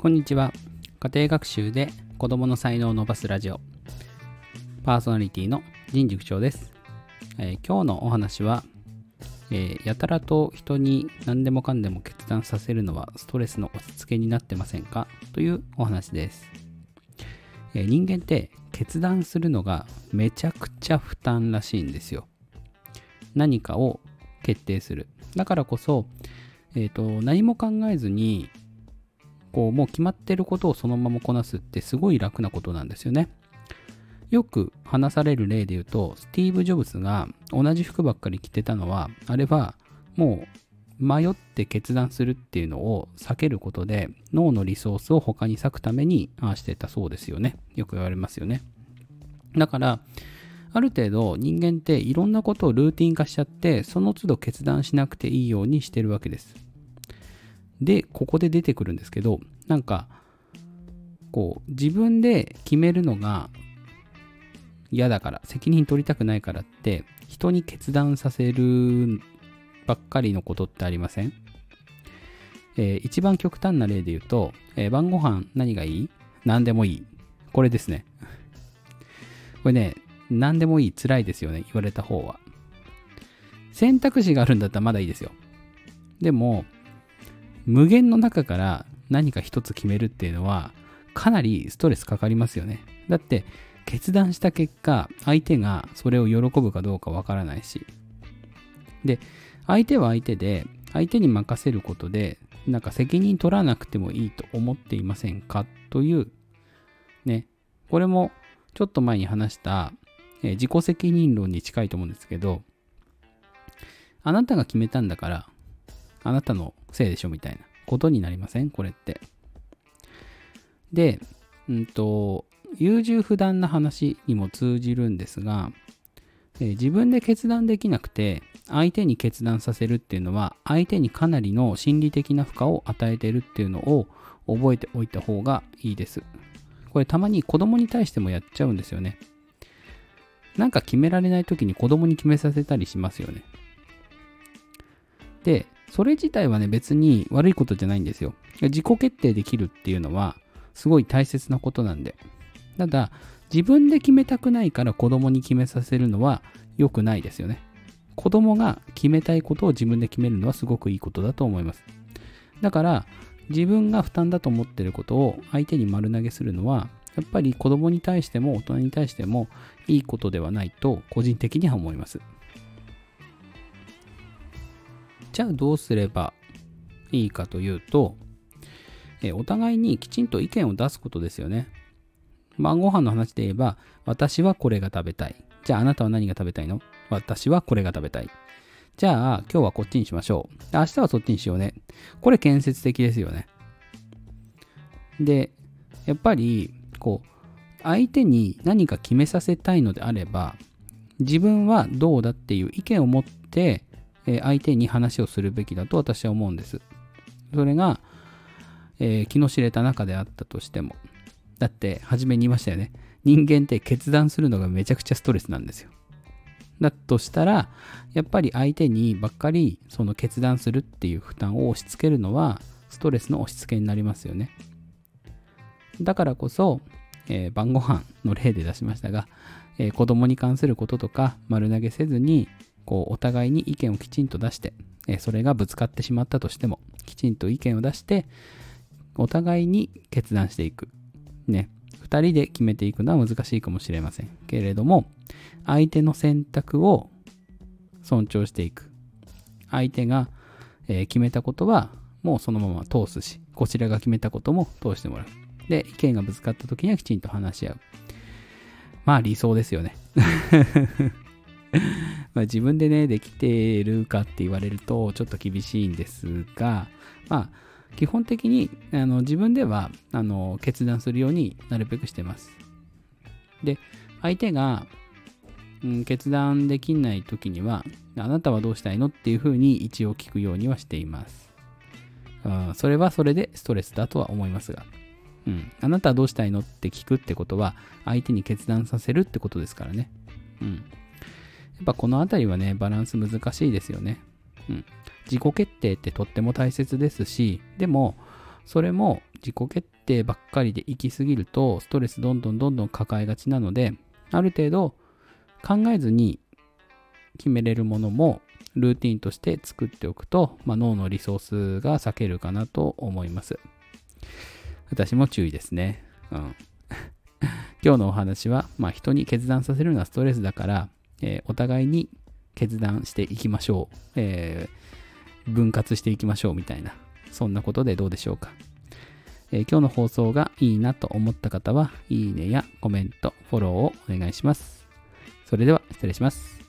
こんにちは。家庭学習で子供の才能を伸ばすラジオ。パーソナリティの人塾長です。えー今日のお話は、えーやたらと人に何でもかんでも決断させるのはストレスの押し付けになってませんか？というお話です。えー人間って決断するのがめちゃくちゃ負担らしいんですよ。何かを決定する。だからこそ、えーと何も考えずにこうもう決まってることをそのままこなすってすごい楽なことなんですよね。よく話される例で言うと、スティーブ・ジョブズが同じ服ばっかり着てたのは、あれはもう迷って決断するっていうのを避けることで、脳のリソースを他に割くためにああしてたそうですよね。よく言われますよね。だから、ある程度人間っていろんなことをルーティン化しちゃって、その都度決断しなくていいようにしてるわけです。で、ここで出てくるんですけど、なんか、こう、自分で決めるのが嫌だから、責任取りたくないからって、人に決断させるばっかりのことってありません？えー一番極端な例で言うと、えー晩ご飯何がいい？何でもいい。これですね。これね、何でもいい、辛いですよね、言われた方は。選択肢があるんだったらまだいいですよ。でも、無限の中から何か一つ決めるっていうのはかなりストレスかかりますよね。だって決断した結果相手がそれを喜ぶかどうかわからないし。で、相手は相手で相手に任せることでなんか責任取らなくてもいいと思っていませんかというね、これもちょっと前に話した、え自己責任論に近いと思うんですけどあなたが決めたんだからあなたのせいでしょみたいなことになりませんこれって。で、うんと、優柔不断な話にも通じるんですが、えー自分で決断できなくて、相手に決断させるっていうのは、相手にかなりの心理的な負荷を与えてるっていうのを覚えておいた方がいいです。これたまに子供に対してもやっちゃうんですよね。なんか決められない時に子供に決めさせたりしますよね。で、それ自体はね、別に悪いことじゃないんですよ。自己決定できるっていうのは、すごい大切なことなんで。ただ、自分で決めたくないから子供に決めさせるのは良くないですよね。子供が決めたいことを自分で決めるのはすごくいいことだと思います。だから、自分が負担だと思ってることを相手に丸投げするのは、やっぱり子供に対しても大人に対してもいいことではないと個人的には思います。じゃあどうすればいいかというと、えお互いにきちんと意見を出すことですよね。晩ご飯の話で言えば、私はこれが食べたい。じゃああなたは何が食べたいの？私はこれが食べたい。じゃあ今日はこっちにしましょう。明日はそっちにしようね。これ建設的ですよね。で、やっぱり、こう、相手に何か決めさせたいのであれば、自分はどうだっていう意見を持って、え相手に話をするべきだと私は思うんです。それが、えー気の知れた中であったとしても。だって、初めに言いましたよね。人間って決断するのがめちゃくちゃストレスなんですよ。だとしたら、やっぱり相手にばっかりその決断するっていう負担を押し付けるのは、ストレスの押し付けになりますよね。だからこそ、えー晩ご飯の例で出しましたが、えー子供に関することとか丸投げせずに、こうお互いに意見をきちんと出して、えそれがぶつかってしまったとしても、きちんと意見を出して、お互いに決断していく。ね。二人で決めていくのは難しいかもしれません。けれども、相手の選択を尊重していく。相手が、え決めたことは、もうそのまま通すし、こちらが決めたことも通してもらう。で、意見がぶつかった時にはきちんと話し合う。まあ理想ですよね。ま自分でね、できてるかって言われるとちょっと厳しいんですが、まあ基本的にあの自分ではあの決断するようになるべくしてます。で、相手が、うん、決断できない時には、あなたはどうしたいのっていうふうに一応聞くようにはしています。うんそれはそれでストレスだとは思いますが。うん、あなたはどうしたいのって聞くってことは相手に決断させるってことですからね。うん。やっぱこのあたりはね、バランス難しいですよね。うん。自己決定ってとっても大切ですし、でも、それも自己決定ばっかりで行き過ぎると、ストレスどんどんどんどん抱えがちなので、ある程度考えずに決めれるものもルーティンとして作っておくと、まあ、脳のリソースが避けるかなと思います。私も注意ですね。うん、今日のお話は、まあ、人に決断させるのはストレスだから、えー、お互いに決断していきましょう、えー、分割していきましょうみたいな、そんなことでどうでしょうか。えー、今日の放送がいいなと思った方は、いいねやコメント、フォローをお願いします。それでは失礼します。